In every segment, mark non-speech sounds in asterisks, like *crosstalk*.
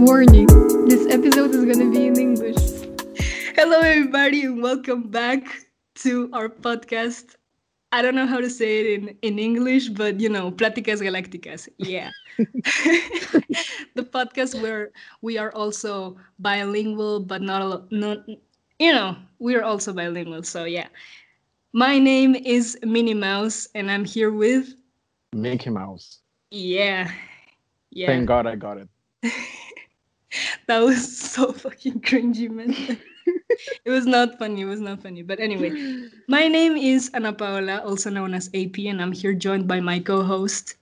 Warning this episode is gonna be in English. Hello, everybody, and welcome back to our podcast. I don't know how to say it in, in English, but you know, Pláticas Galácticas. Yeah. *laughs* the podcast where we are also bilingual, but not, a, not, you know, we are also bilingual. So, yeah. My name is Minnie Mouse, and I'm here with. Mickey Mouse. Yeah. Yeah. Thank God I got it. *laughs* *laughs* that was so fucking cringy, man. *laughs* it was not funny. It was not funny. But anyway, my name is Ana Paola, also known as AP, and I'm here joined by my co-host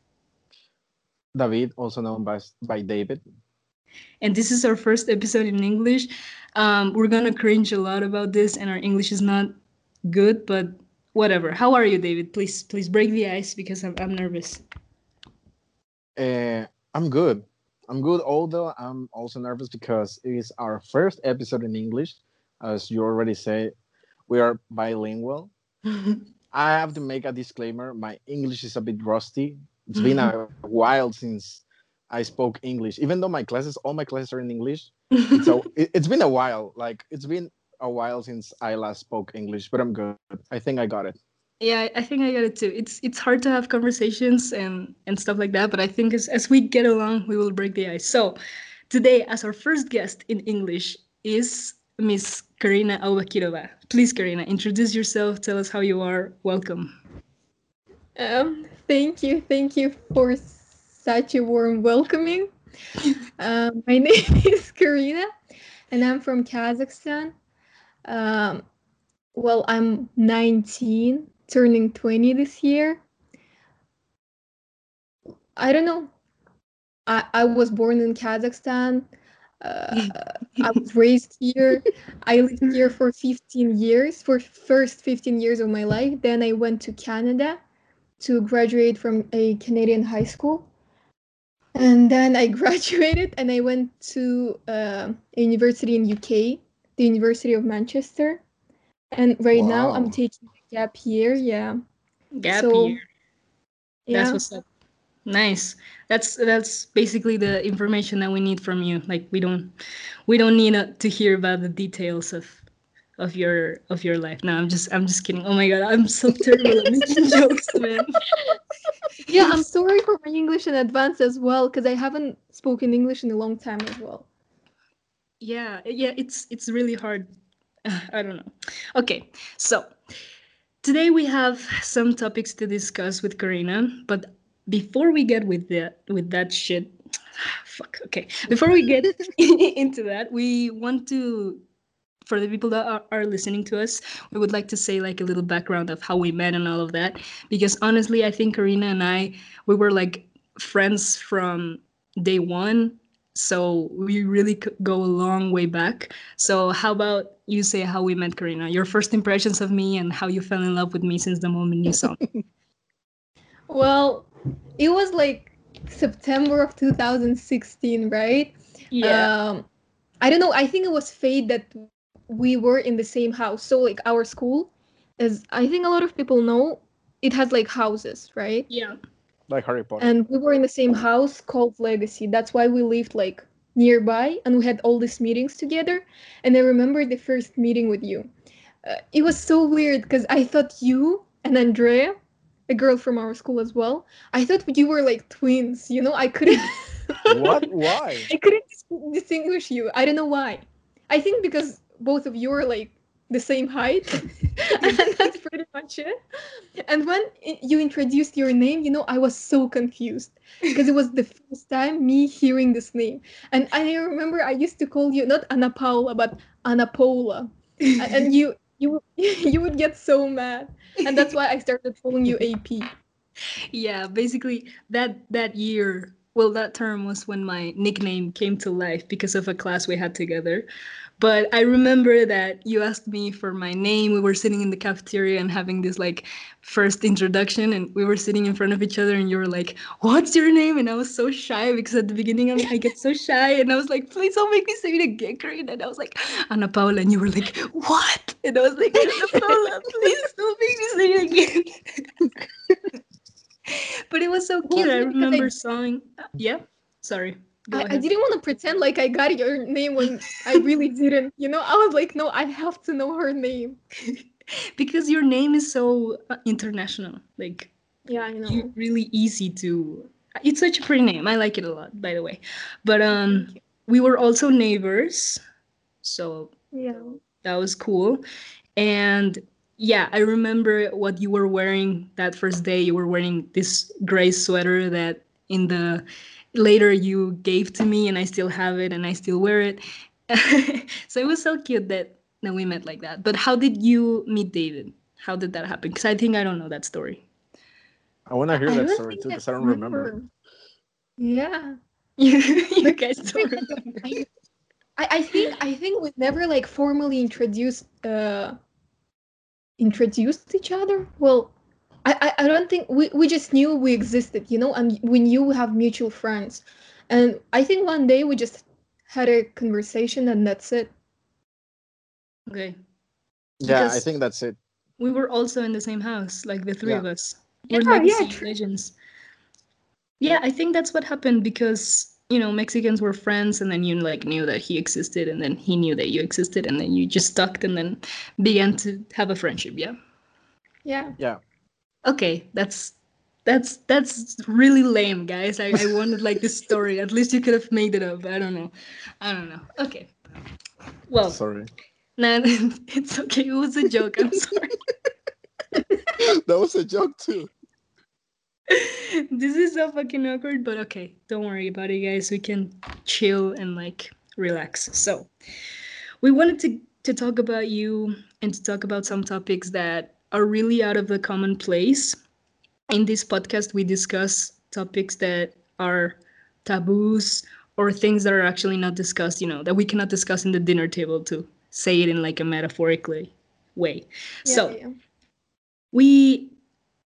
David, also known by by David. And this is our first episode in English. Um, we're gonna cringe a lot about this, and our English is not good, but whatever. How are you, David? Please, please break the ice because I'm I'm nervous. Uh, I'm good. I'm good, although I'm also nervous because it is our first episode in English. As you already say, we are bilingual. *laughs* I have to make a disclaimer. My English is a bit rusty. It's been a *laughs* while since I spoke English, even though my classes, all my classes are in English. so *laughs* it, it's been a while. Like it's been a while since I last spoke English, but I'm good. I think I got it. Yeah, I think I got it too. It's it's hard to have conversations and and stuff like that, but I think as as we get along, we will break the ice. So, today, as our first guest in English is Miss Karina Aubakirova. Please, Karina, introduce yourself. Tell us how you are. Welcome. Um, thank you, thank you for such a warm welcoming. *laughs* um, my *laughs* name is Karina, and I'm from Kazakhstan. Um, well, I'm 19, turning 20 this year. I don't know. I, I was born in Kazakhstan. Uh, I was raised here. I lived here for 15 years, for first 15 years of my life. Then I went to Canada to graduate from a Canadian high school. And then I *laughs* graduated and I went to uh, a university in UK, the University of Manchester. And right wow. now I'm taking gap year. Yeah. Gap so, year. Yeah. That's what's up. Nice. That's that's basically the information that we need from you. Like we don't we don't need a, to hear about the details of of your of your life. No, I'm just I'm just kidding. Oh my god, I'm so *laughs* terrible at making *laughs* jokes, man. Yeah, I'm sorry for my English in advance as well because I haven't spoken English in a long time as well. Yeah, yeah, it's it's really hard. *sighs* I don't know. Okay, so today we have some topics to discuss with Karina, but before we get with that with that shit *sighs* fuck okay. Before we get *laughs* into that we want to for the people that are, are, listening to us we would like to say like a little background of how we met and all of that. Because honestly i think karina and i we were like friends from day one so we really go a long way back so how about you say how we met karina your first impressions of me and how you fell in love with me since the moment you saw me *laughs* well it was like September of 2016, right? Yeah. Um, I don't know. I think it was fate that we were in the same house. So like our school, as I think a lot of people know, it has like houses, right? Yeah. Like Harry Potter. And we were in the same house called Legacy. That's why we lived like nearby, and we had all these meetings together. And I remember the first meeting with you. Uh, it was so weird because I thought you and Andrea a girl from our school as well. I thought you were like twins. You know, I couldn't. *laughs* what? Why? I couldn't distinguish you. I don't know why. I think because both of you are like the same height, and *laughs* *laughs* that's pretty much it. And when you introduced your name, you know, I was so confused because it was the first time me hearing this name. And I remember I used to call you not anna Paula, but anna Paula, and you you *laughs* you would get so mad and that's why i started calling you ap yeah basically that that year well that term was when my nickname came to life because of a class we had together. But i remember that you asked me for my name. We were sitting in the cafeteria and having this like first introduction and we were sitting in front of each other and you were like what's your name? And i was so shy because at the beginning i get so shy and i was like please don't make me say it again and i was like ana paula. And you were like what? And i was like ana paula please don't make me say it again *laughs* *laughs* but it was so cute. Well, I remember I... sawing. Yeah, sorry. I, I didn't want to pretend like I got your name when I really *laughs* didn't. You know, I was like, no, I have to know her name. *laughs* because your name is so uh, international. Like Yeah, I know. really easy to it's such a pretty name i like it a lot by the way but um we were also neighbors so Yeah. that was cool and yeah i remember what you were wearing that first day. You were wearing this gray sweater that in the later you gave to me and i still have it and i still wear it. *laughs* So it was so cute that that we met like that. But how did you meet david? How did that happen? Because i think i don't know that story. I want to hear I that story too because I don't remember. Yeah. *laughs* you, you guys don't remember. I, I think I think we never like formally introduced uh introduced each other. Well, I, I, I don't think we, we just knew we existed, you know, and we knew we have mutual friends. And I think one day we just had a conversation and that's it. Okay. Yeah, I think that's it. We were also in the same house, like the three Yeah. of us. Yeah, we're legacy yeah, true. legends. Yeah, I think that's what happened because you know Mexicans were friends, and then you like knew that he existed, and then he knew that you existed, and then you just stuck, and then began to have a friendship. Yeah. Yeah. Yeah. Okay, that's that's that's really lame, guys. I, I wanted like this story. At least you could have made it up. I don't know. I don't know. Okay. Well, Sorry. nah, *laughs* it's okay. It was a joke. I'm sorry. *laughs* that was a joke too. *laughs* this is so fucking awkward, but okay, don't worry about it, guys. We can chill and like relax. So, we wanted to to talk about you and to talk about some topics that are really out of the commonplace. In this podcast, we discuss topics that are taboos or things that are actually not discussed. You know, that we cannot discuss in the dinner table to say it in like a metaphorically way. yeah, so yeah. we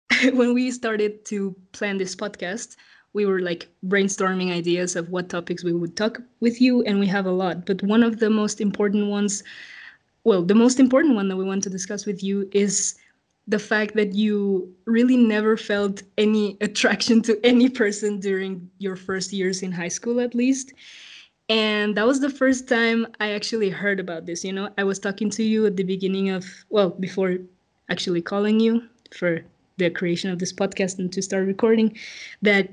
*laughs* when we started to plan this podcast we were like brainstorming ideas of what topics we would talk with you and we have a lot. But one of the most important ones well the most important one that we want to discuss with you is the fact that you really never felt any attraction to any person during your first years in high school at least. And that was the first time i actually heard about this you know? I was talking to you at the beginning of well before actually calling you for the creation of this podcast and to start recording that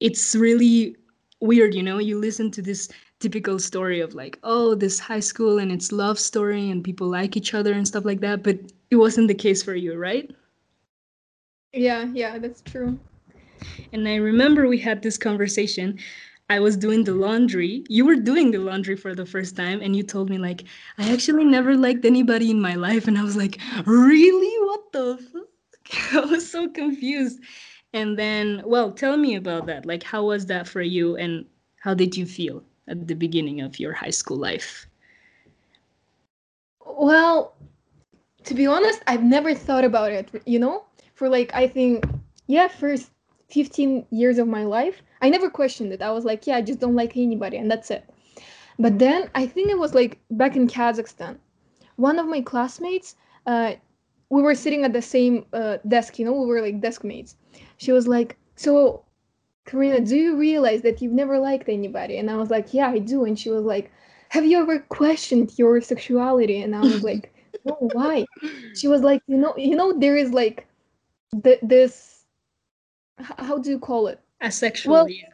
it's really weird you know? You listen to this typical story of like oh this high school and its love story and people like each other and stuff like that but it wasn't the case for you right? Yeah, yeah, that's true. and i remember we had this conversation. I was doing the laundry. You were doing the laundry for the first time and you told me like i actually never liked anybody in my life. And i was like really? What the fuck *laughs* i was so confused and then well tell me about that like how was that for you and how did you feel at the beginning of your high school life Well, to be honest, I've never thought about it, you know? For like, I think, yeah, first 15 years of my life, I never questioned it. I was like, yeah, I just don't like anybody, and that's it. But then I think it was like back in Kazakhstan. One of my classmates, uh, we were sitting at the same uh, desk, you know, we were like desk mates. She was like, so, Karina, do you realize that you've never liked anybody? And I was like, yeah, I do. And she was like, have you ever questioned your sexuality? And I was like, *laughs* no, why? She was like, you know, you know, there is like th- this. How do you call it? asexual Well- yeah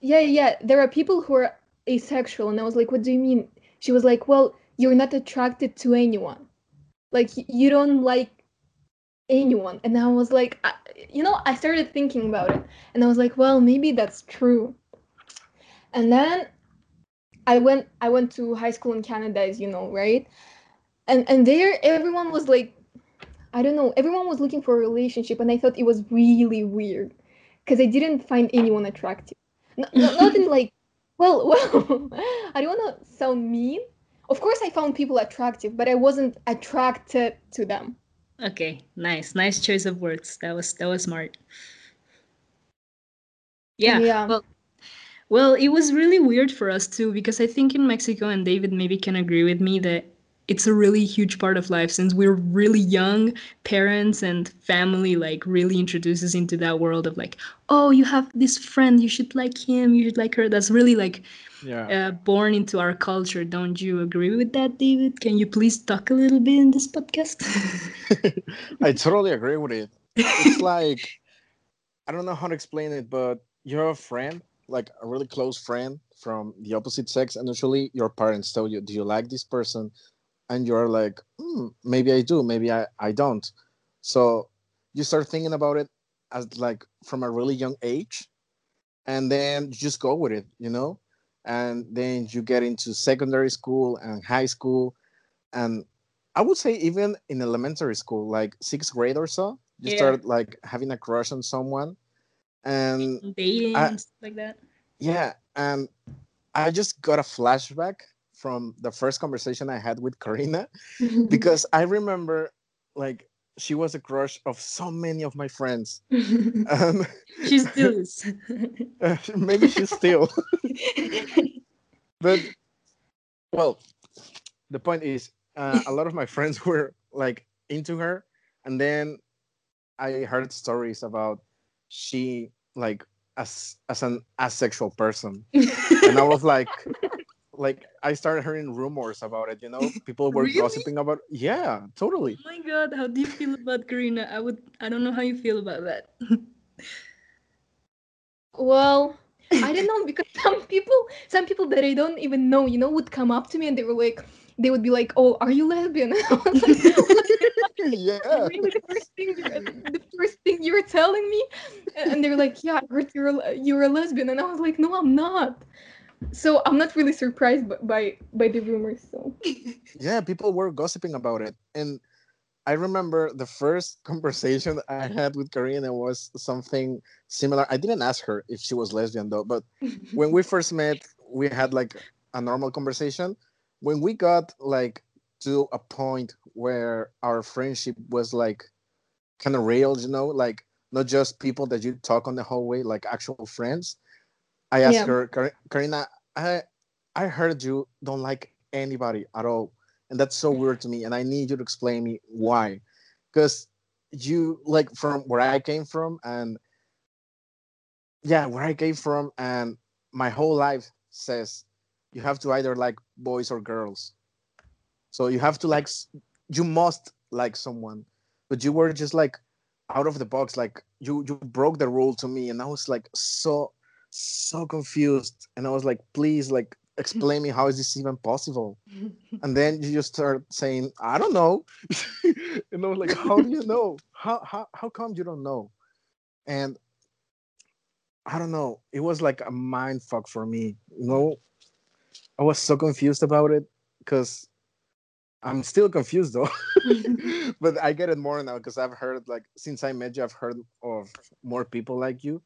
Yeah, yeah. There are people who are asexual, and I was like, what do you mean? She was like, well, you're not attracted to anyone, like you don't like anyone. And I was like, I, you know, I started thinking about it, and I was like, well, maybe that's true. And then I went, I went to high school in Canada, as you know, right? And and there, everyone was like, I don't know, everyone was looking for a relationship, and I thought it was really weird because I didn't find anyone attractive. No, no, not in *laughs* like, well, *laughs* well, I don't want to sound mean. Of course, I found people attractive, but I wasn't attracted to them. okay nice nice choice of words that was that was smart yeah Yeah. well well it was really weird for us too because i think in mexico and david maybe can agree with me that it's a really huge part of life since we're really young parents and family like really introduces into that world of like oh you have this friend you should like him you should like her that's really like Yeah. uh, born into our culture don't you agree with that david can you please talk a little bit in this podcast *laughs* I totally agree with it. It's like I don't know how to explain it, but you have a friend, like a really close friend from the opposite sex, and usually your parents tell you, "Do you like this person?" And you're like, hmm, "Maybe I do, maybe I I don't." So you start thinking about it as like from a really young age, and then you just go with it, you know. And then you get into secondary school and high school, and I would say even in elementary school, like sixth grade or so, you Yeah. start like having a crush on someone, and dating I- like that yeah, and I just got a flashback from the first conversation I had with Karina *laughs* because I remember like she was a crush of so many of my friends. *laughs* Um, she still is. *laughs* maybe she's still, but well, the point is, uh, a lot of my friends were like into her, and then I heard stories about she like as as an asexual person, and I was like, like I started hearing rumors about it. You know, *laughs* people were Really? gossiping about. Yeah, totally. Oh my god, how do you feel about Karina? I would I don't know how you feel about that. *laughs* well, I don't know because *laughs* some people, some people that I don't even know, you know, would come up to me and they were like, they would be like, "Oh, are you lesbian?" I was like, yeah. really the first thing you're, the first thing you were telling me and they're like yeah i heard you're a, you're a lesbian and i was like no i'm not so i'm not really surprised by by, by the rumors so. *laughs* Yeah people were gossiping about it. And i remember the first *laughs* conversation i had with karina was something similar. I didn't ask her if she was lesbian though but *laughs* when we first met we had like a normal conversation. When we got like to a point where our friendship was like kind of real you know like not just people that you talk on the hallway like actual friends i asked Yeah. her karina i i heard you don't like anybody at all and that's so weird to me and i need you to explain me why because you like from where i came from and yeah where i came from and my whole life says you have to either like boys or girls so you have to like you must like someone but you were just like out of the box like you you broke the rule to me and i was like so so confused and i was like please like explain me how is this even possible? *laughs* And then you just start saying i don't know. *laughs* And i was like how do you know? How how, how come you don't know? And i don't know it was like a mind fuck for me you know? I was so confused about it because i'm still confused though. *laughs* But i get it more now because i've heard like since i met you i've heard of more people like you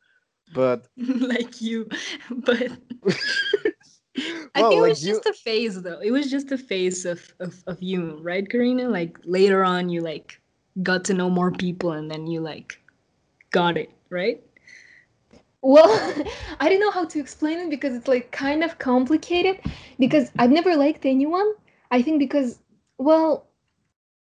but *laughs* like you. *laughs* But *laughs* I well think it like was you just a phase though. It was just a phase of, of, of you, right, Karina? Like later on you like got to know more people and then you like got it, right? well i don't know how to explain it because it's like kind of complicated because i've never liked anyone i think because well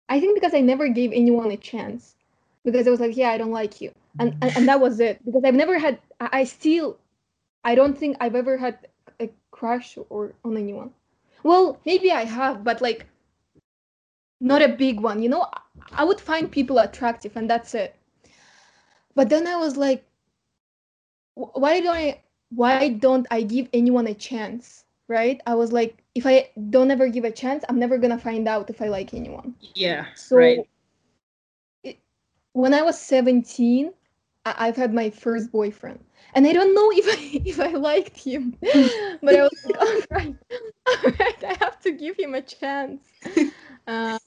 i think because i never gave anyone a chance because i was like yeah i don't like you and and, and that was it. Because i've never had I, still i don't think i've ever had a crush or on anyone. Well maybe i have but like not a big one you know? I- would find people attractive and that's it. But then i was like why don't i why don't i give anyone a chance? Right? I was like if i don't ever give a chance i'm never gonna find out if i like anyone. Yeah. so right. it, when I was 17, I, I've had my first boyfriend. And I don't know *laughs* if I if I liked him. *laughs* but I was like, all right, all right, I have to give him a chance. *laughs* Um,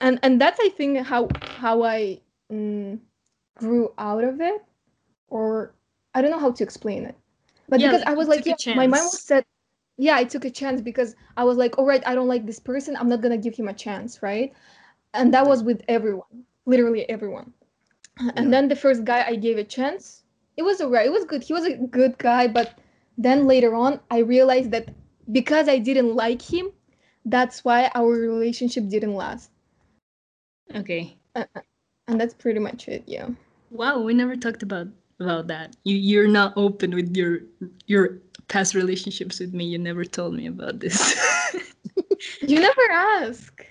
and and that's I think how how I mm, grew out of it. Or I don't know how to explain it. But Yeah, because I was like, yeah, my mom chance. said yeah, I took a chance because I was like, all right, I don't like this person. I'm not gonna give him a chance, right? And that was with everyone, literally everyone. And Yeah. then the first guy I gave a chance, it was alright. It was good. He was a good guy, but then later on, I realized that because I didn't like him, that's why our relationship didn't last. Okay. Uh, uh, and that's pretty much it, yeah. Wow, we never talked about about that. You you're not open with your your past relationships with me. You never told me about this. *laughs* You never ask.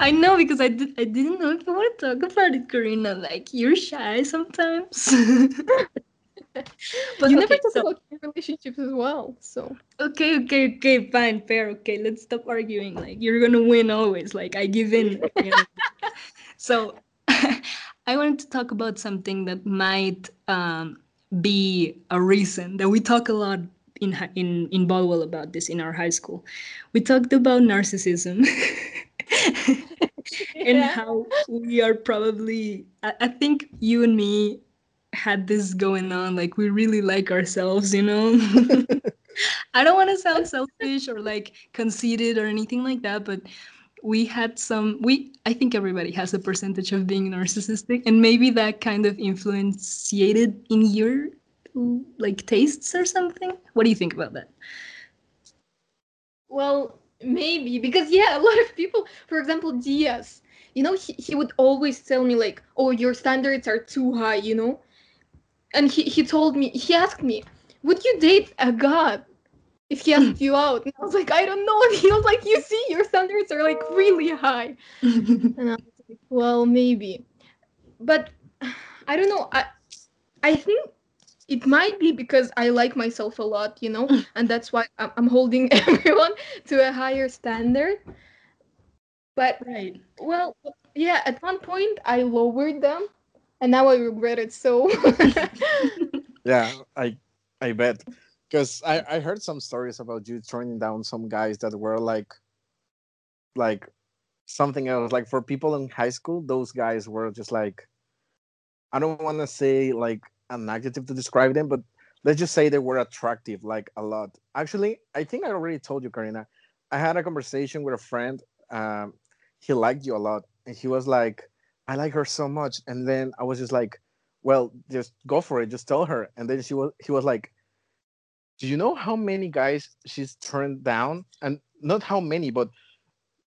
I know because I did I didn't know if you want to talk about it, Karina. Like you're shy sometimes. but *laughs* you never talk so- about your relationships as well. So Okay, okay, okay, fine, fair. Okay, let's stop arguing. Like you're gonna win always. Like I give in. you know. *laughs* so *laughs* I wanted to talk about something that might um, be a reason that we talk a lot in in in Bodwell about this in our high school. We talked about narcissism. *laughs* and Yeah. how we are probably I, I think you and me had this going on like we really like ourselves you know *laughs* i don't want to sound selfish or like conceited or anything like that but we had some we i think everybody has a percentage of being narcissistic and maybe that kind of influenciated in your like tastes or something what do you think about that Well, maybe because yeah, a lot of people, for example, Diaz, you know, he, he would always tell me like, "Oh, your standards are too high," you know. And he he told me, he asked me, "Would you date a god if he asked you out?" And I was like, "I don't know." *laughs* And he was like, "You see, your standards are like really high." *laughs* And I was like, "Well, maybe," but I don't know. I I think it might be because I like myself a lot, you know, *laughs* and that's why I'm, I'm holding *laughs* everyone to a higher standard. But right well, yeah, at one point I lowered them, and now I regret it. So *laughs* Yeah, I I bet. Because I, I heard some stories about you turning down some guys that were like like something else. Like for people in high school, those guys were just like I don't wanna say like an adjective to describe them, but let's just say they were attractive like a lot. Actually, I think I already told you, Karina. I had a conversation with a friend. Um, he liked you a lot, and he was like, "I like her so much." And then I was just like, "Well, just go for it. Just tell her." And then she was, he was like, "Do you know how many guys she's turned down? And not how many, but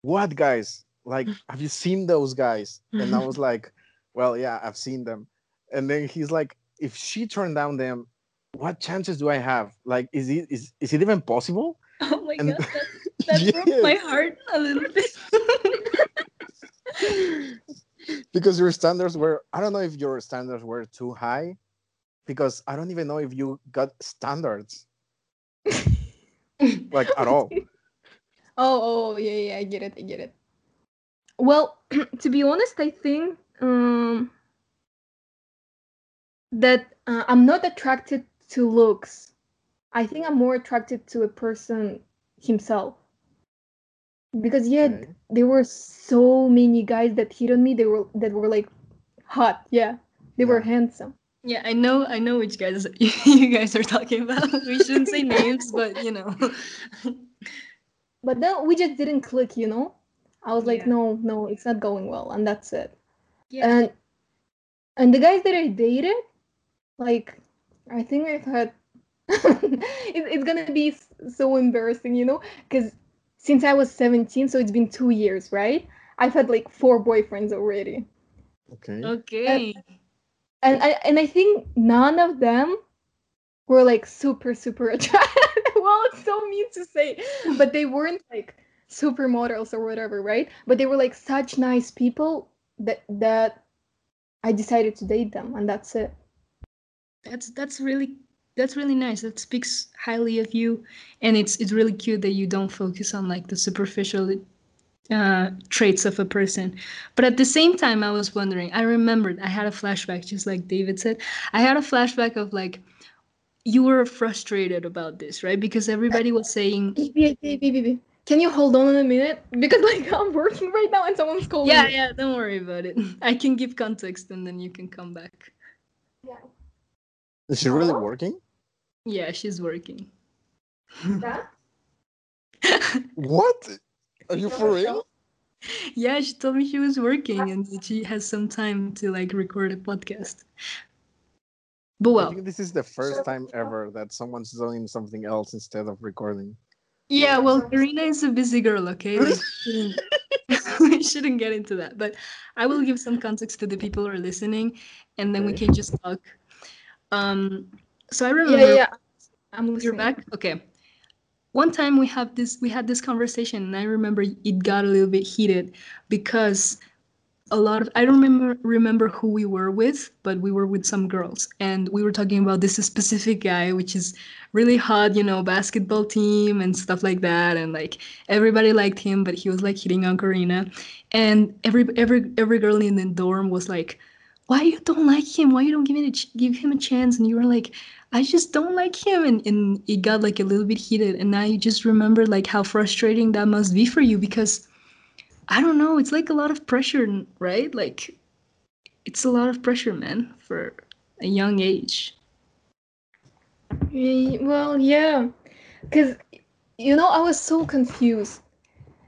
what guys? Like, have you seen those guys?" And I *laughs* was like, "Well, yeah, I've seen them." And then he's like, "If she turned down them." What chances do I have? Like, is it is, is it even possible? *laughs* oh my And- god that, *laughs* that broke my heart a little bit *laughs* because your standards were i don't know if your standards were too high because i don't even know if you got standards like at all Oh, oh, yeah, yeah, I get it, I get it. Well, *clears throat* to be honest, I think um, that uh, I'm not attracted to looks. I think I'm more attracted to a person himself. Because yeah, Okay. there were so many guys that hit on me. They were that were like hot. Yeah, they were handsome. Yeah, I know, I know which guys *laughs* you guys are talking about. *laughs* We shouldn't say names, *laughs* but you know. But then we just didn't click. You know, I was like, Yeah. no, no, it's not going well, and that's it. Yeah. and and the guys that I dated, like I think I've had *laughs* it, it's gonna be so embarrassing, you know, because since I was 17, so it's been two years, right? I've had like four boyfriends already, okay Okay. and I and I think none of them were like super super *laughs* attractive. *laughs* well, it's so mean to say, but they weren't like supermodels or whatever, right? But they were like such nice people that that I decided to date them, and that's it. That's that's really that's really nice. That speaks highly of you, and it's it's really cute that you don't focus on like the superficial uh, traits of a person. But at the same time, I was wondering. I remembered I had a flashback, just like David said. I had a flashback of like you were frustrated about this, right? Because everybody was saying. Can you hold on a minute? Because like *laughs* I'm working right now and someone's calling. "Yeah, yeah, don't worry about it. *laughs* I can give context, and then you can come back." Is she really working Yeah, she's working. That? what are you for real Yeah, she told me she was working and that she has some time to like record a podcast. But i well, think this is the first time ever that someone's doing something else instead of recording Yeah, well, Karina is a busy girl, okay? Like, *laughs* *laughs* we shouldn't- get into that. But I will give some context to the people who are listening, and then we can just talk. Um, so I Yeah, remember yeah. I'm listening. you're back. Okay. One time we have this, we had this conversation, and I remember it got a little bit heated because a lot of I don't remember remember who we were with, but we were with some girls, and we were talking about this specific guy, which is really hot, you know, basketball team and stuff like that, and like everybody liked him, but he was like hitting on Karina, and every every every girl in the dorm was like, "Why you don't like him? Why you don't give it a ch- give him a chance?" And you were like, "I just don't like him," and and it got like a little bit heated, and now you just remember like how frustrating that must be for you because I don't know. It's like a lot of pressure, right? Like, it's a lot of pressure, man, for a young age. Well, yeah, because you know I was so confused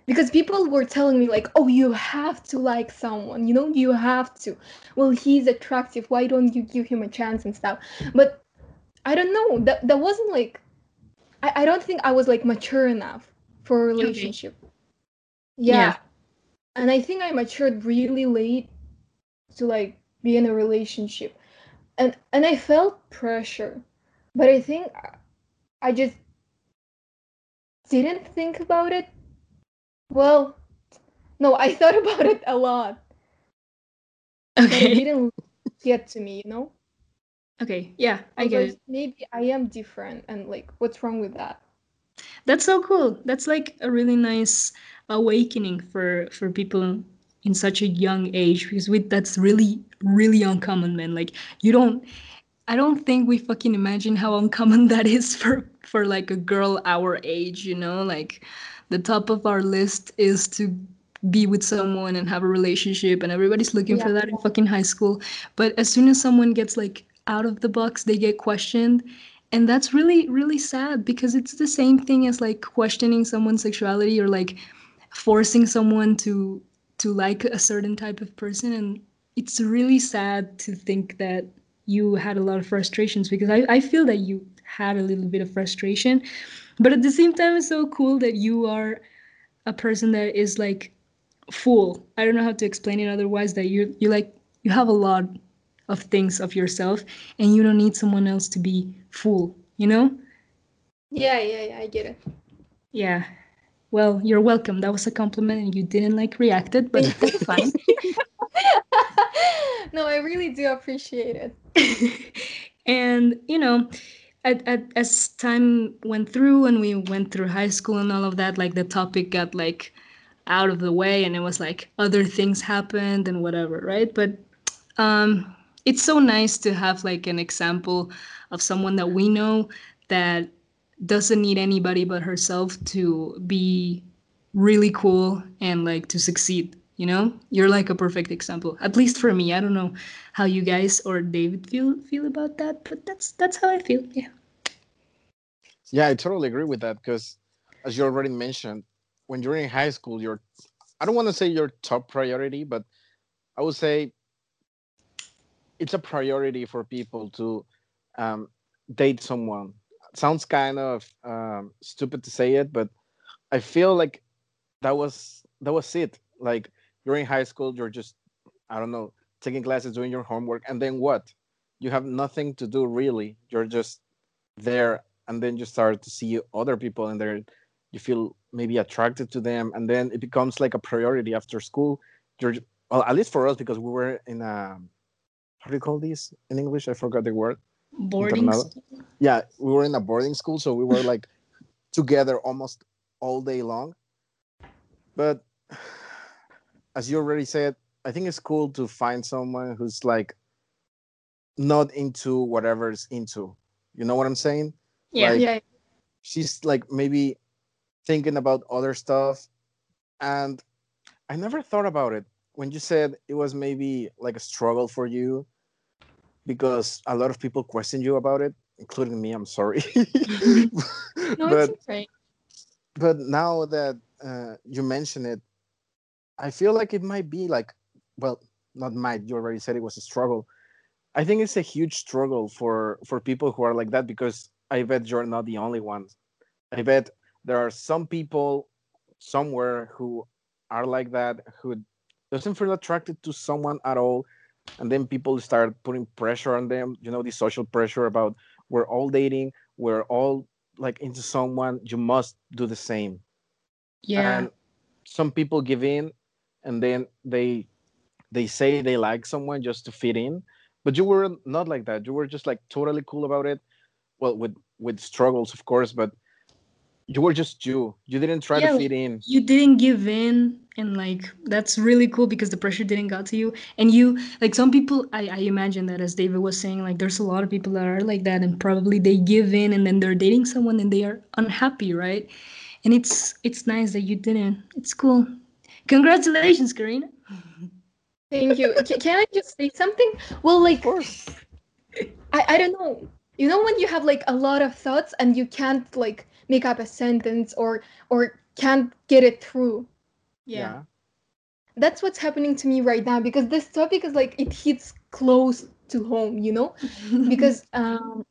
because people were telling me like, "Oh, you have to like someone, you know, you have to." Well, he's attractive. Why don't you give him a chance and stuff? But I don't know. That that wasn't like, I I don't think I was like mature enough for a relationship. Yeah. Yeah. and I think I matured really late to like be in a relationship, and and I felt pressure, but I think I just didn't think about it. Well, no, I thought about it a lot, but it didn't get to me, you know. Okay. Yeah, I get it. Maybe I am different, and like, what's wrong with that? That's so cool. That's like a really nice awakening for for people in such a young age because we that's really really uncommon, man. Like you don't I don't think we fucking imagine how uncommon *laughs* that is for for like a girl our age, you know? Like the top of our list is to be with someone and have a relationship and everybody's looking for that in fucking high school. But as soon as someone gets like out of the box, they get questioned. And that's really really sad because it's the same thing as like questioning someone's sexuality or like forcing someone to to like a certain type of person and it's really sad to think that you had a lot of frustrations because I, I feel that you had a little bit of frustration but at the same time it's so cool that you are a person that is like full i don't know how to explain it otherwise that you you like you have a lot of things of yourself and you don't need someone else to be full you know Yeah, yeah, yeah. I get it. yeah well you're welcome that was a compliment and you didn't like react it but that's *laughs* fine no, I really do appreciate it. *laughs* and you know at, at, as time went through and we went through high school and all of that like the topic got like out of the way and it was like other things happened and whatever right? But um it's so nice to have like an example of someone that we know that doesn't need anybody but herself to be really cool and like to succeed you know you're like a perfect example at least for me i don't know how you guys or david feel feel about that but that's that's how i feel yeah Yeah, I totally agree with that because, as you already mentioned, when you're in high school, your I don't want to say your top priority, but I would say it's a priority for people to um, date someone. Sounds kind of um, stupid to say it, but I feel like that was that was it. Like you're in high school, you're just I don't know taking classes, doing your homework, and then what? You have nothing to do really. You're just there and then you start to see other people and there you feel maybe attracted to them and then it becomes like a priority after school you're well at least for us because we were in a how do you call this in english i forgot the word boarding school. yeah we were in a boarding school so we were like *laughs* together almost all day long but as you already said i think it's cool to find someone who's like not into whatever's into. You know what i'm saying? Yeah Like- yeah, she's like maybe thinking about other stuff and i never thought about it. When you said it was maybe like a struggle for you because a lot of people question you about it including me i'm sorry. *laughs* No, *laughs* but it's okay. but now that uh, you mention it i feel like it might be like well not might you already said it was a struggle. I think it's a huge struggle for for people who are like that because i bet you're not the only one. I bet there are some people somewhere who are like that who doesn't feel attracted to someone at all and then people start putting pressure on them. You know the social pressure about we're all dating. We're all like into someone. You must do the same. Yeah. and some people give in and then they they say they like someone just to fit in but you were not like that. You were just like totally cool about it. Well with with struggles of course but you were just you. You didn't try Yeah, to fit in. you didn't give in and like that's really cool because the pressure didn't got to you. And you like some people I, I imagine that as david was saying like there's a lot of people that are like that and probably they give in and then they're dating someone and they are unhappy right? And it's it's nice that you didn't. It's cool congratulations karina Thank you. Ca- Can I just say something? Well, like, of course I, I don't know. You know when you have like a lot of thoughts and you can't like make up a sentence or or can't get it through. yeah That's what's happening to me right now because this topic is like it hits close to home, you know? *laughs* Because um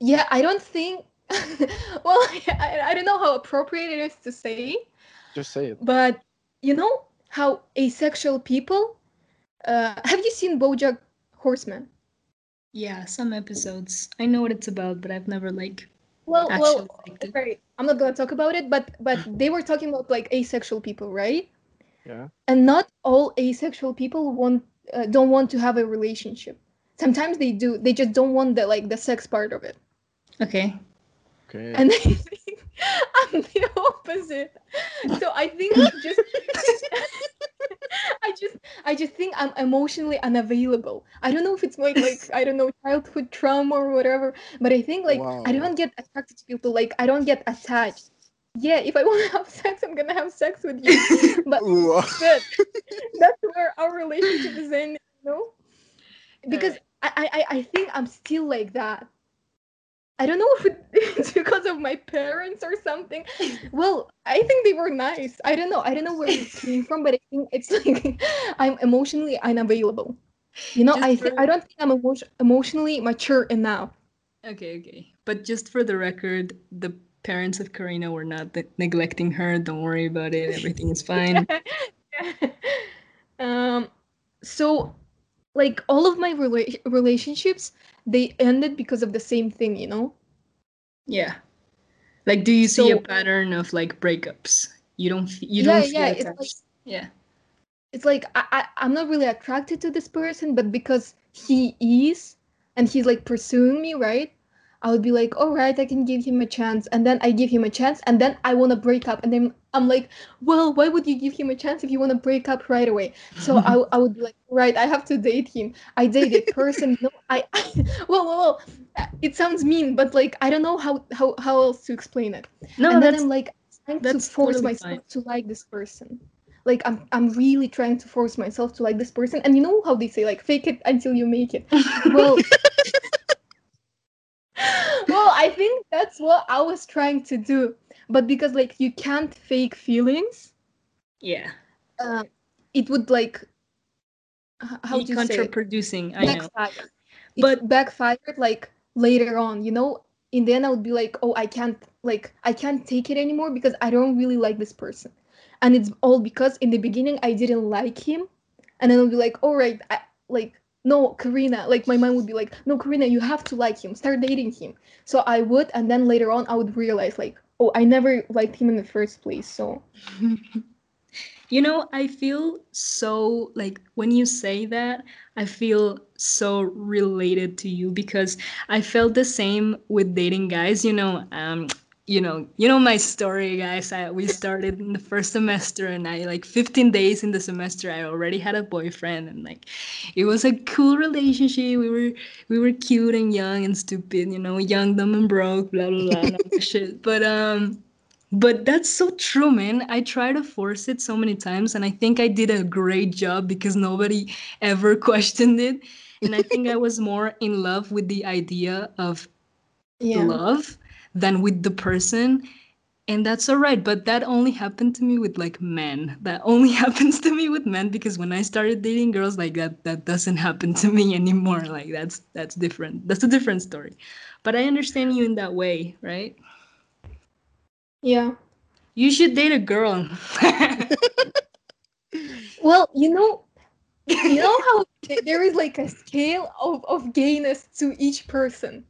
yeah, I don't think *laughs* well, *laughs* I, I don't know how appropriate it is to say, just say it but you know how asexual people uh have you seen BoJack Horseman? yeah some episodes i know what it's about but i've never like Well, well, liked right. I'm not gonna talk about it, but but *laughs* they were talking about like asexual people, right? yeah And not all asexual people want uh, don't want to have a relationship. Sometimes they do. They just don't want the like the sex part of it. okay okay And *laughs* I think I'm the *laughs* opposite. So I think I'm just *laughs* I just I just think I'm emotionally unavailable. I don't know if it's like like I don't know childhood trauma or whatever, but I think like I don't get attracted to people. Like I don't get attached. Yeah, if I want to *laughs* have sex, I'm gonna have sex with you. But good. That's where our relationship is in, you know? Because I, I, I- I think I'm still like that. I don't know if it- *laughs* it's because of my parents or something. Well, I think they were nice. I don't know. I don't know where it came from, but I think it's *laughs* like I'm emotionally unavailable. You know, Just I think for- I don't think I'm emo- emotionally mature enough. Okay, okay. But just for the record, the parents of Karina were not ne- neglecting her. Don't worry about it. Everything is *laughs* fine. um so like all of my rela- relationships they ended because of the same thing you know yeah. Like, do you see a pattern of like breakups? You don't. You Yeah, don't feel yeah, it's attached. like- yeah. it's like I, I i'm not really attracted to this person but because he is and he's like pursuing me right i would be like all right i can give him a chance and then i give him a chance and then i want to break up and then i'm like well why would you give him a chance if you want to break up right away so I, I would be like right i have to date him i dated a person no i *laughs* well, well well uh, it sounds mean but like i don't know how how, how else to explain it No, and then I'm like trying to force totally myself fine. to like this person. Like I'm I'm really trying to force myself to like this person. And you know how they say like fake it until you make it. *laughs* Well Well, I think that's what I was trying to do. But because like you can't fake feelings, yeah. uh, it would like how Be do you say contraproducing. I know. backfire. But backfired like later on, you know. In the end, I would be like, oh, I can't like I can't take it anymore because I don't really like this person, and it's all because in the beginning I didn't like him, and then I'll be like, all right, I, like no, Karina, like my mind would be like, no, Karina, you have to like him, start dating him. So I would, and then later on I would realize like, oh, I never liked him in the first place. So *laughs* You know, I feel so like when you say that, I feel so related to you because I felt the same with dating guys. You know, um, you know, you know my story, guys. I, we started in the first semester, and I like 15 days in the semester, I already had a boyfriend, and like, it was a cool relationship. We were we were cute and young and stupid, you know, young, dumb, and broke, blah blah blah, *laughs* shit. But um, but that's so true, man. I try to force it so many times, and I think I did a great job because nobody ever *laughs* questioned it. And I think I was more in love with the idea of yeah, love than with the person. And that's all right. But that only happened to me with like men. That only *laughs* happens to me with men because when I started dating girls like that, that doesn't happen to me *laughs* anymore. Like that's that's different. That's a different story. But I understand you in that way, right? Yeah. You should date a girl. *laughs* Well, you know, you know how there is like a scale of, of gayness to each person.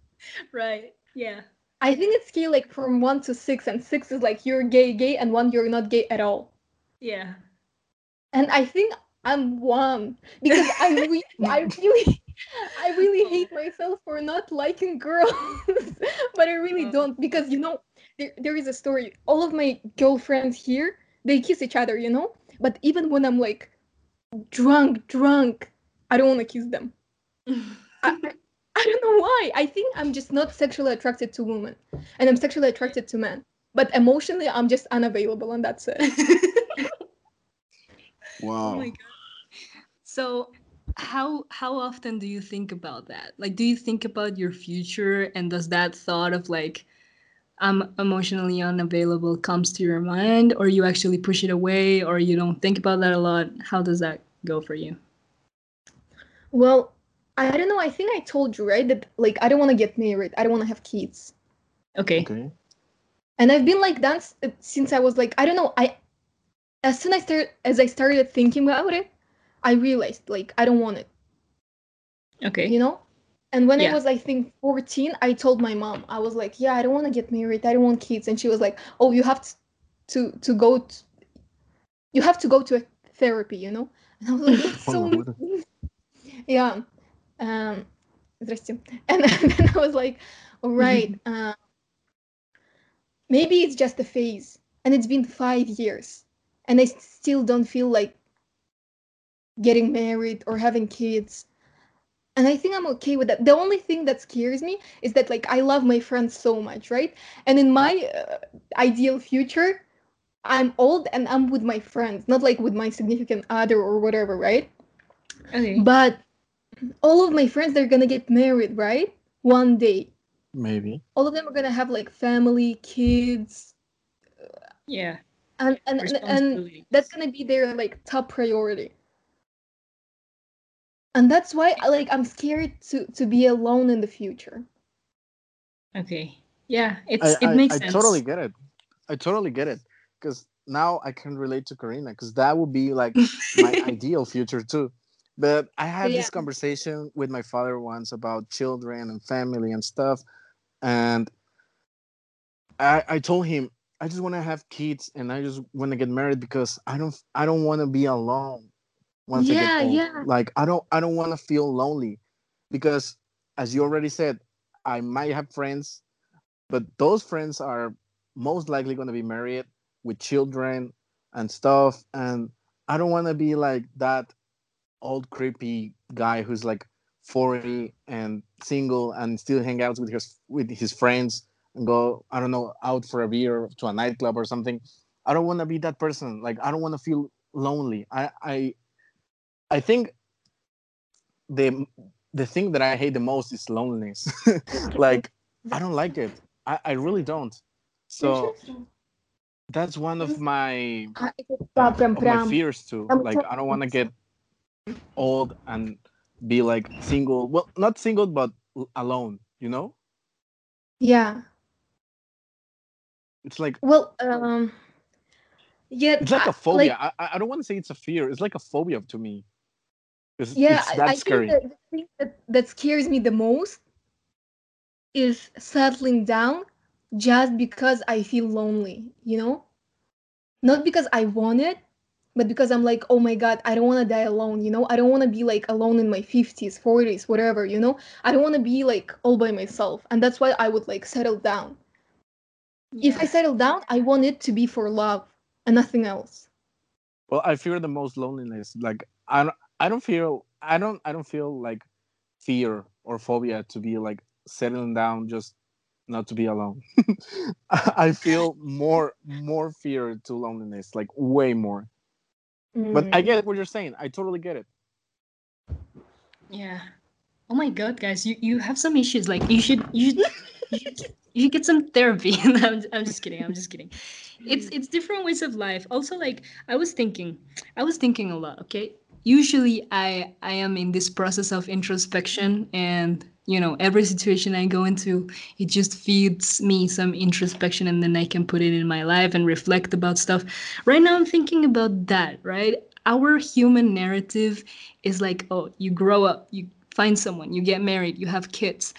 right. Yeah. I think it's scale like from one to six, and six is like you're gay, gay, and one you're not gay at all. Yeah. And I think I'm one because I *laughs* really, I really, I really hate myself for not liking girls, *laughs* but I really don't because you know there, there is a story. All of my girlfriends here they kiss each other, you know. But even when I'm like drunk, drunk, I don't want to kiss them. *laughs* I, I, I don't know why. I think I'm just not sexually attracted to women, and I'm sexually attracted to men. But emotionally, I'm just unavailable, and that's it. *laughs* Oh Wow. my god. So how how often do you think about that? Like do you think about your future and does that thought of like I'm emotionally unavailable comes to your mind or you actually push it away or you don't think about that a lot? How does that go for you? Well, I don't know. I think I told you right that like I don't want to get married. I don't want to have kids. Okay. Okay. and I've been like that since I was like I don't know I as soon as I start as I started thinking about it I realized like I don't want it Okay. you know and when Yeah. I was I think 14 I told my mom I was like yeah I don't want to get married I don't want kids and she was like oh you have to to, to go t- you have to go to a therapy you know and I was like that's *laughs* oh, so Oh, what a- mean." *laughs* yeah um, *laughs* and then I was like, all right, mm-hmm. uh, um, maybe it's just a phase. And it's been five years, and I still don't feel like getting married or having kids. And I think I'm okay with that. The only thing that scares me is that, like, I love my friends so much, right? And in my uh, ideal future, I'm old and I'm with my friends, not like with my significant other or whatever, right? Okay. But all of my friends they're gonna get married right one day Maybe. all of them are gonna have like family kids Yeah. and and, and, and that's gonna be their like top priority and that's why like i'm scared to to be alone in the future Okay. Yeah, it's I, it I, makes I sense. I totally get it. I totally get it. Because now I can relate to Karina, because that would be like my *laughs* ideal future too. But I had Yeah. this conversation with my father once about children and family and stuff. And I, I told him I just want to have kids and I just want to get married because I don't I don't want to be alone once I get old. yeah. Like I don't I don't want to feel lonely because as you already said, I might have friends, but those friends are most likely going to be married with children and stuff and I don't want to be like that old creepy guy who's like 40 and single and still hang out with his with his friends and go i don't know out for a beer to a nightclub or something. I don't want to be that person. Like i don't want to feel lonely. I i i think the the thing that i hate the most is loneliness. *laughs* Like i don't like it. I i really don't. So that's one of my, of my fears too. Like i don't want to get old and be like single. Well, not single, but alone. You know, yeah it's like well um yeah it's like I- a phobia. I I I don't want to say it's a fear. It's like a phobia to me. It's, yeah it's I- that I scary. think that the thing that, that scares me the most is settling down just because i feel lonely you know not because i want it but because i'm like oh my god i don't want to die alone you know i don't want to be like alone in my 50s 40s whatever you know i don't want to be like all by myself and that's why i would like settle down if i settle down i want it to be for love and nothing else Well, I fear the most loneliness. Like I don't I don't feel I don't I don't feel like fear or phobia to be like settling down just not to be alone. *laughs* I feel more more fear to loneliness, like way more. But I Mm. get what you're saying. I totally get it. Yeah. Oh my god, guys, you, you have some issues. Like you should you should you should, get- you should get some therapy. *laughs* I'm, I'm just kidding. I'm just kidding. It's it's different ways of life. Also, like I was thinking, I was thinking a lot. Okay, usually I I am in this process of introspection and you know every situation I go into it just feeds me some introspection and then I can put it in my life and reflect about stuff. Right now I'm thinking about that, right? Our human narrative is like, oh, you grow up, you find someone, you get married, you have kids.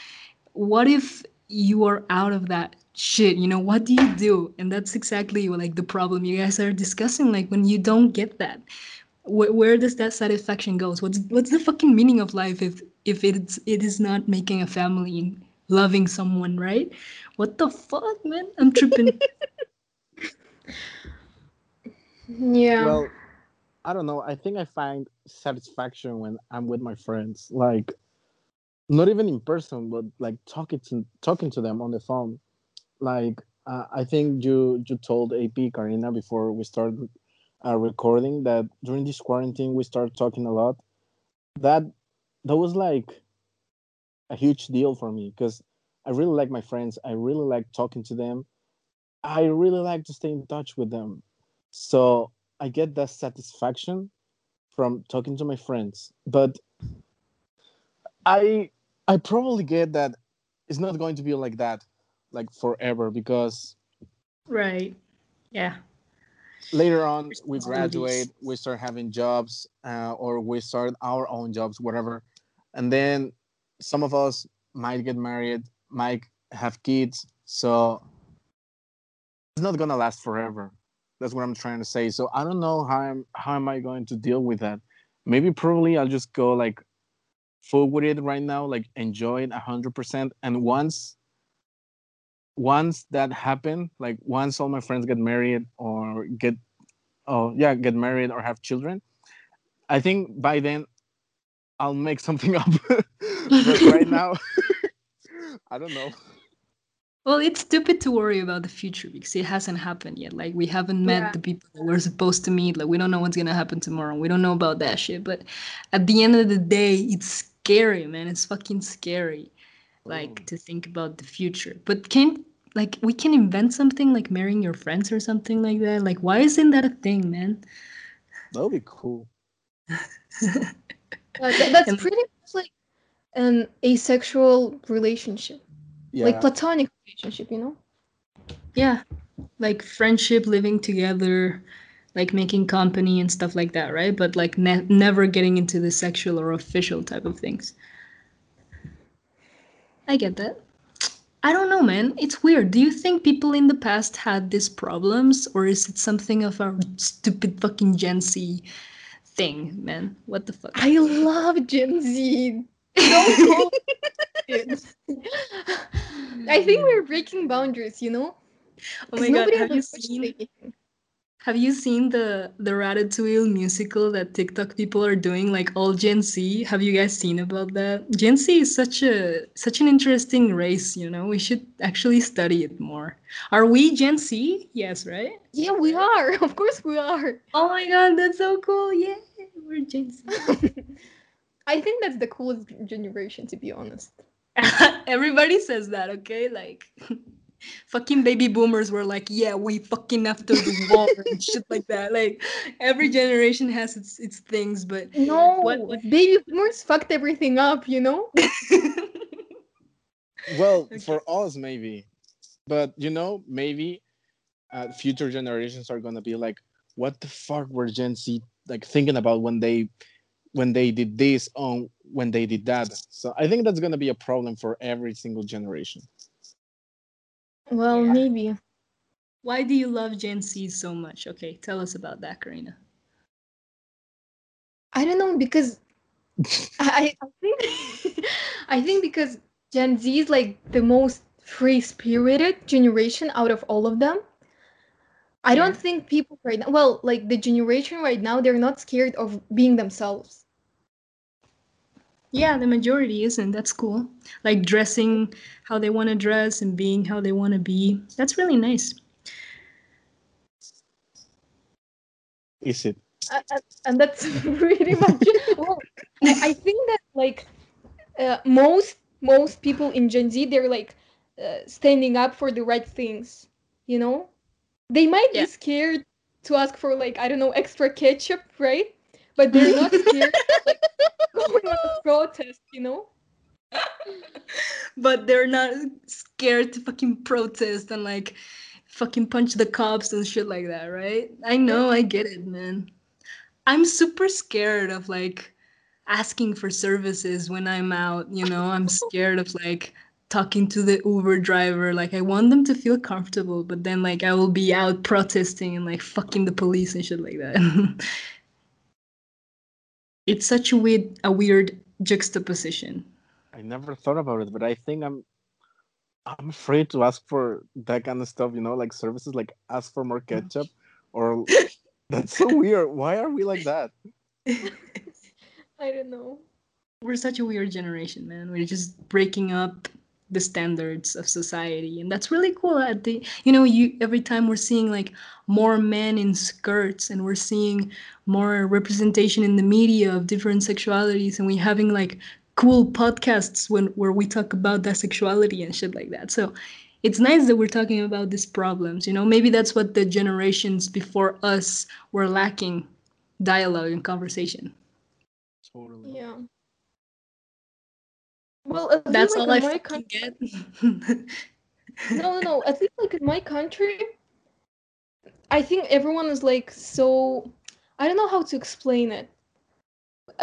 What if you are out of that shit you know what do you do and that's exactly like the problem you guys are discussing like when you don't get that wh- where does that satisfaction goes what's what's the fucking meaning of life if if it's it is not making a family and loving someone right what the fuck man i'm tripping *laughs* Yeah. Well, I don't know. I think I find satisfaction when I'm with my friends. Like, not even in person, but like talking to talking to them on the phone. Like, uh, I think you you told AP Karina before we started uh, recording that during this quarantine we started talking a lot. That that was like a huge deal for me because I really like my friends. I really like talking to them. I really like to stay in touch with them. So I get that satisfaction from talking to my friends. But I I probably get that it's not going to be like that like forever because right yeah later on we graduate we start having jobs uh, or we start our own jobs whatever. And then some of us might get married might have kids so it's not gonna last forever. That's what i'm trying to say. So i don't know how i'm how am i going to deal with that. Maybe probably i'll just go like full with it right now like enjoy it 100% and once once that happen like once all my friends get married or get oh yeah get married or have children i think by then i'll make *laughs* something up but right now *laughs* i don't know Well, it's stupid to worry about the future because it hasn't happened yet. Like we haven't met Yeah. the people that we're supposed to meet. Like we don't know what's gonna happen tomorrow. We don't know about that shit. But at the end of the day, it's scary, man. It's fucking scary. Like Oh. to think about the future. But can like we can invent something like marrying your friends or something like that. Like why isn't that a thing, man? that would be cool *laughs* Uh, th- that's And- pretty much like an asexual relationship, yeah like platonic relationship, you know? Yeah. Like friendship, living together, like making company and stuff like that, right? But like ne- never getting into the sexual or official type of things. I get that. I don't know, man. It's weird. Do you think people in the past had these problems, or is it something of our stupid fucking Gen Z thing, man? What the fuck? I love Gen Z. Don't *laughs* call it. I think we're breaking boundaries, you know? oh 'Cause my god, have you seen? anything. Have you seen the the Ratatouille musical that TikTok people are doing, like all Gen Z? Have you guys seen about that? Gen Z is such a such an interesting race, you know. We should actually study it more. Are we Gen Z? Yes, right? Yeah, we are. *laughs* Of course we are. Oh my god, that's so cool! Yeah, we're Gen Z. *laughs* I think that's the coolest generation, to be honest. *laughs* Everybody says that, okay? Like, fucking baby boomers were like, yeah, we fucking after the war and *laughs* shit like that. Like, every generation has its its things, but No, What- what- baby boomers fucked everything up, you know? *laughs* well Okay. for us maybe but you know maybe uh, future generations are gonna be like what the fuck were gen z like thinking about when they when they did this on when they did that so i think that's gonna be a problem for every single generation Well, Yeah. maybe. Why do you love Gen Z so much? Okay, tell us about that, Karina. I don't know because *laughs* I, I think *laughs* I think because Gen Z is like the most free spirited generation out of all of them. I don't Yeah. think people right now, well, like the generation right now, they're not scared of being themselves. Yeah, the majority isn't. That's cool. Like dressing how they want to dress and being how they want to be. That's really nice. is it Uh, uh, and that's *laughs* pretty much well, I, I think that like uh, most most people in Gen Z, they're like uh, standing up for the right things, you know? They might Yeah. be scared to ask for like, I don't know, extra ketchup, right? But they're not *laughs* scared of, like going on a protest, you know? but they're not scared to fucking protest and like fucking punch the cops and shit like that, right? I know, I get it, man. I'm super scared of like asking for services when I'm out, you know, I'm *laughs* scared of like talking to the Uber driver. Like I want them to feel comfortable, but then like I will be out protesting and like fucking the police and shit like that. *laughs* it's such a weird a weird juxtaposition. I never thought about it, but I think I'm I'm afraid to ask for that kind of stuff, you know, like services like ask for more oh, ketchup or that's so weird. Why are we like that? *laughs* I don't know. We're such a weird generation, man. We're just breaking up the standards of society and that's really cool at the you know you every time we're seeing like more men in skirts and we're seeing more representation in the media of different sexualities and we're having like cool podcasts when where we talk about that sexuality and shit like that so it's nice that we're talking about these problems you know maybe that's what the generations before us were lacking dialogue and conversation Totally. Yeah. Well, at that's least, all i like, in my fucking country, get *laughs* no, no, no. At least like in my country, I think everyone is like so. I don't know how to explain it,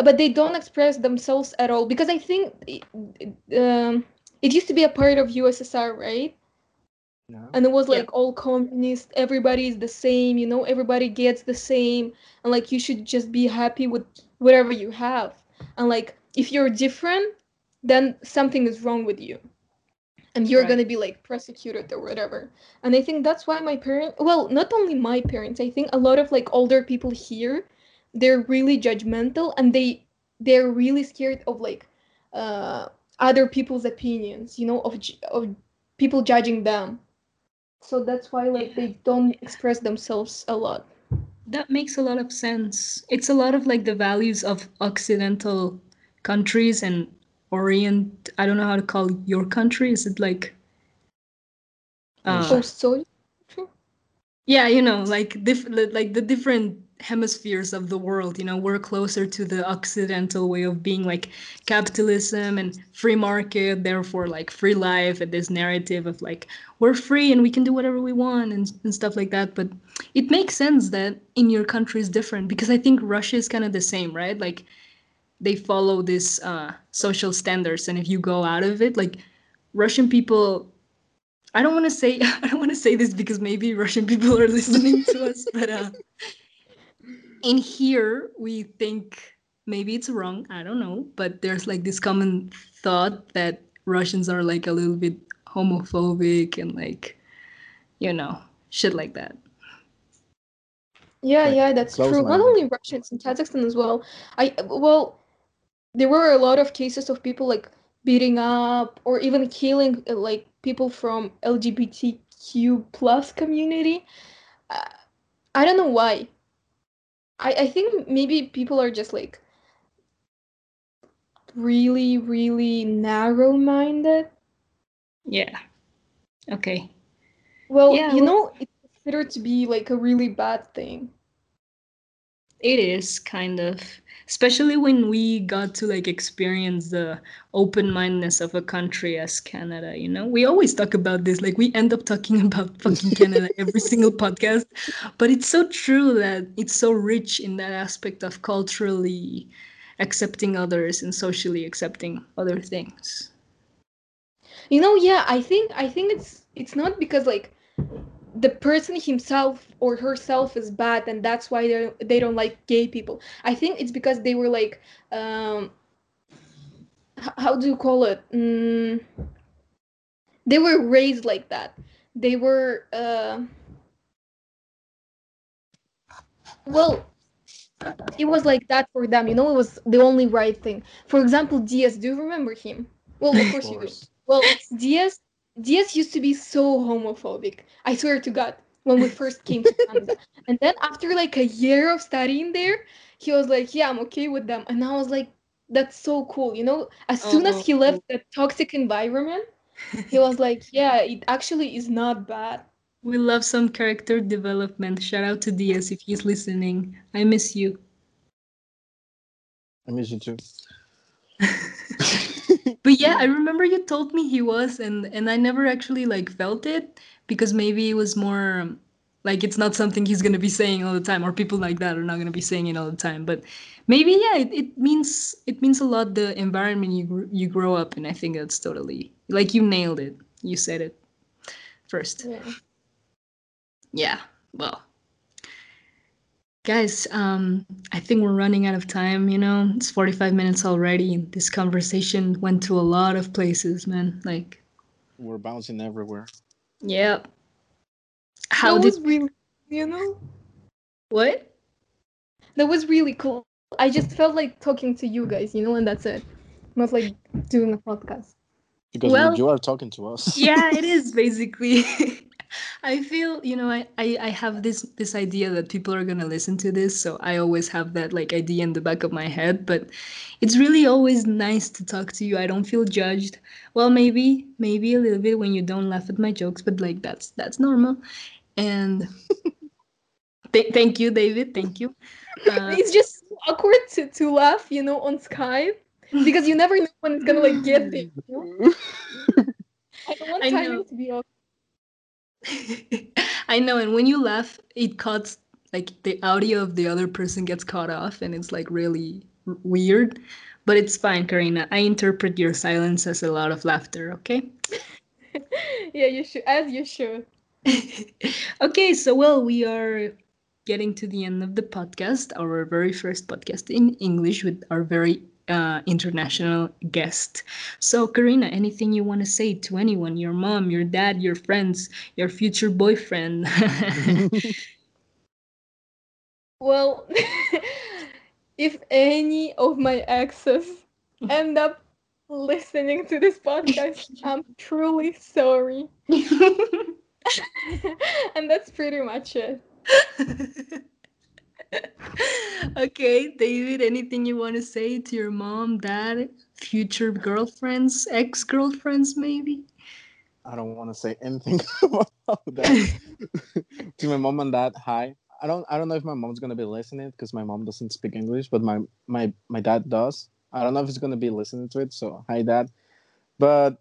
but they don't express themselves at all because I think it, um, it used to be a part of USSR, right? Yeah. and it was Yeah. like all communist everybody is the same you know everybody gets the same and like you should just be happy with whatever you have and like if you're different then something is wrong with you. And you're Right. going to be like persecuted or whatever. And i think that's why my parents well not only my parents i think a lot of like older people here they're really judgmental and they they're really scared of like uh other people's opinions you know of of people judging them. So that's why like they don't express themselves a lot. That makes a lot of sense. It's a lot of like the values of Occidental countries and Orient. I don't know how to call your country. Is it like, uh, oh so yeah, you know, like diff- like the different hemispheres of the world. You know, we're closer to the Occidental way of being, like capitalism and free market. Therefore, like free life and this narrative of like we're free and we can do whatever we want and, and stuff like that. But it makes sense that in your country is different because I think Russia is kind of the same, right? Like they follow this uh, social standards, and if you go out of it, like Russian people, I don't want to say *laughs* I don't want to say this because maybe Russian people are listening to us, *laughs* but uh, in here we think maybe it's wrong. I don't know, but there's like this common thought that Russians are like a little bit homophobic and like you know shit like that. yeah Like, yeah that's true not only russians in kazakhstan as well i well there were a lot of cases of people like beating up or even killing uh, like people from lgbtq plus community uh, i don't know why I, I think maybe people are just like really really narrow minded Yeah. Okay. well Yeah, you well- know it's considered to be like a really bad thing It is kind of, especially when we got to like experience the open mindedness of a country as Canada. You know, we always talk about this. Like we end up talking *laughs* about fucking Canada every single podcast, but it's so true that it's so rich in that aspect of culturally accepting others and socially accepting other things. You know, yeah, I think I think it's it's not because like the person himself or herself is bad and that's why they they don't like gay people. I think it's because they were like um how do you call it? Mm, they were raised like that. They were uh well it was like that for them, you know, it was the only right thing. For example, Diaz, do you remember him? Well, of *laughs* Of course you do. course. Well, Diaz Diaz used to be so homophobic. I swear to God, when we first came to Canada. *laughs* and then after like a year of studying there, he was like, "Yeah, I'm okay with them." And I was like, "That's so cool." You know, as soon as he left oh. the toxic environment, he was like, *laughs* "Yeah, it actually is not bad." We love some character development. Shout out to Diaz if he's listening. I miss you. I miss you too. *laughs* but yeah, I remember you told me he was, and and I never actually like felt it because maybe it was more like it's not something he's gonna be saying all the time, or people like that are not gonna be saying it all the time. But maybe yeah, it, it means it means a lot the environment you you grow up in. I think that's totally like you nailed it. You said it first. Yeah. Yeah. Well, guys, um, I think we're running out of time. You know, it's forty five minutes already. This conversation went to a lot of places, man. Like, We're bouncing everywhere. yeah. How that did was really, you know, what? that was really cool. I just felt like talking to you guys, you know, and that's it. Not like doing a podcast. Because Well- you are talking to us. yeah it *laughs* is basically *laughs* i feel you know I, I i have this this idea that people are gonna listen to this so i always have that like idea in the back of my head but it's really always nice to talk to you i don't feel judged well maybe maybe a little bit when you don't laugh at my jokes but like that's that's normal and *laughs* th- thank you david thank you uh, it's just awkward to, to laugh, you know, on Skype because you never know when it's gonna like get there. You know? *laughs* I don't want timing to be awkward. *laughs* I know, and when you laugh, it cuts like the audio of the other person gets cut off, and it's like really r- weird. But it's fine, Karina. I interpret your silence as a lot of laughter. Okay. *laughs* yeah, you should, as you should. *laughs* okay, so well, we are getting to the end of the podcast, our very first podcast in English with our very uh, international guest. So, Karina, anything you want to say to anyone, your mom, your dad, your friends, your future boyfriend? *laughs* Well, *laughs* if any of my exes end up listening to this podcast, *laughs* I'm truly sorry. and that's pretty much it. *laughs* okay, David, anything you want to say to your mom, dad, future girlfriends, ex girlfriends, maybe? I don't want to say anything *laughs* about that. *laughs* to my mom and dad, hi. I don't I don't know if my mom's gonna be listening because my mom doesn't speak English, but my my my dad does. I don't know if he's gonna be listening to it, so hi dad. But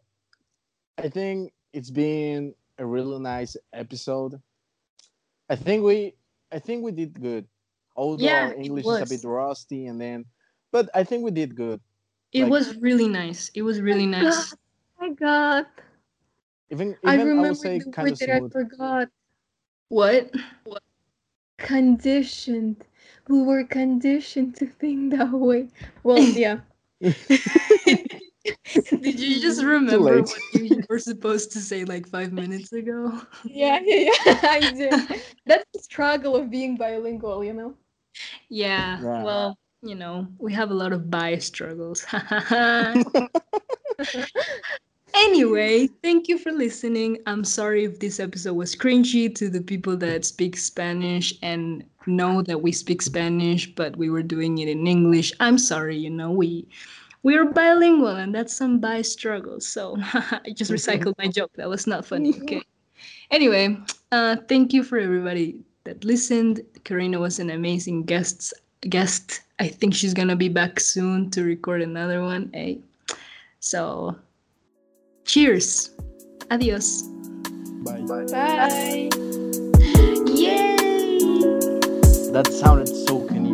I think it's been a really nice episode. I think we I think we did good. Although Yeah, our English is a bit rusty and then but I think we did good. It Like- was really nice. It was really nice. my god. Even even I I, remember would say the word of that I forgot. What? What? Conditioned. We were conditioned to think that way. Well, *laughs* yeah. *laughs* Did you just remember what you were supposed to say like five minutes ago? *laughs* Yeah, yeah, yeah. I did. That's the struggle of being bilingual, you know? Yeah. Yeah. Well, you know, we have a lot of bias struggles. *laughs* anyway, thank you for listening. I'm sorry if this episode was cringy to the people that speak Spanish and know that we speak Spanish, but we were doing it in English. I'm sorry, you know, we we are bilingual and that's some bias struggle. So *laughs* I just *laughs* recycled my joke. That was not funny. Okay. Anyway, uh, thank you for everybody that listened. Karina was an amazing guest. Guest. I think she's gonna be back soon to record another one. Hey, so cheers. Adios. Bye. Bye. Yay! That sounded so Canadian.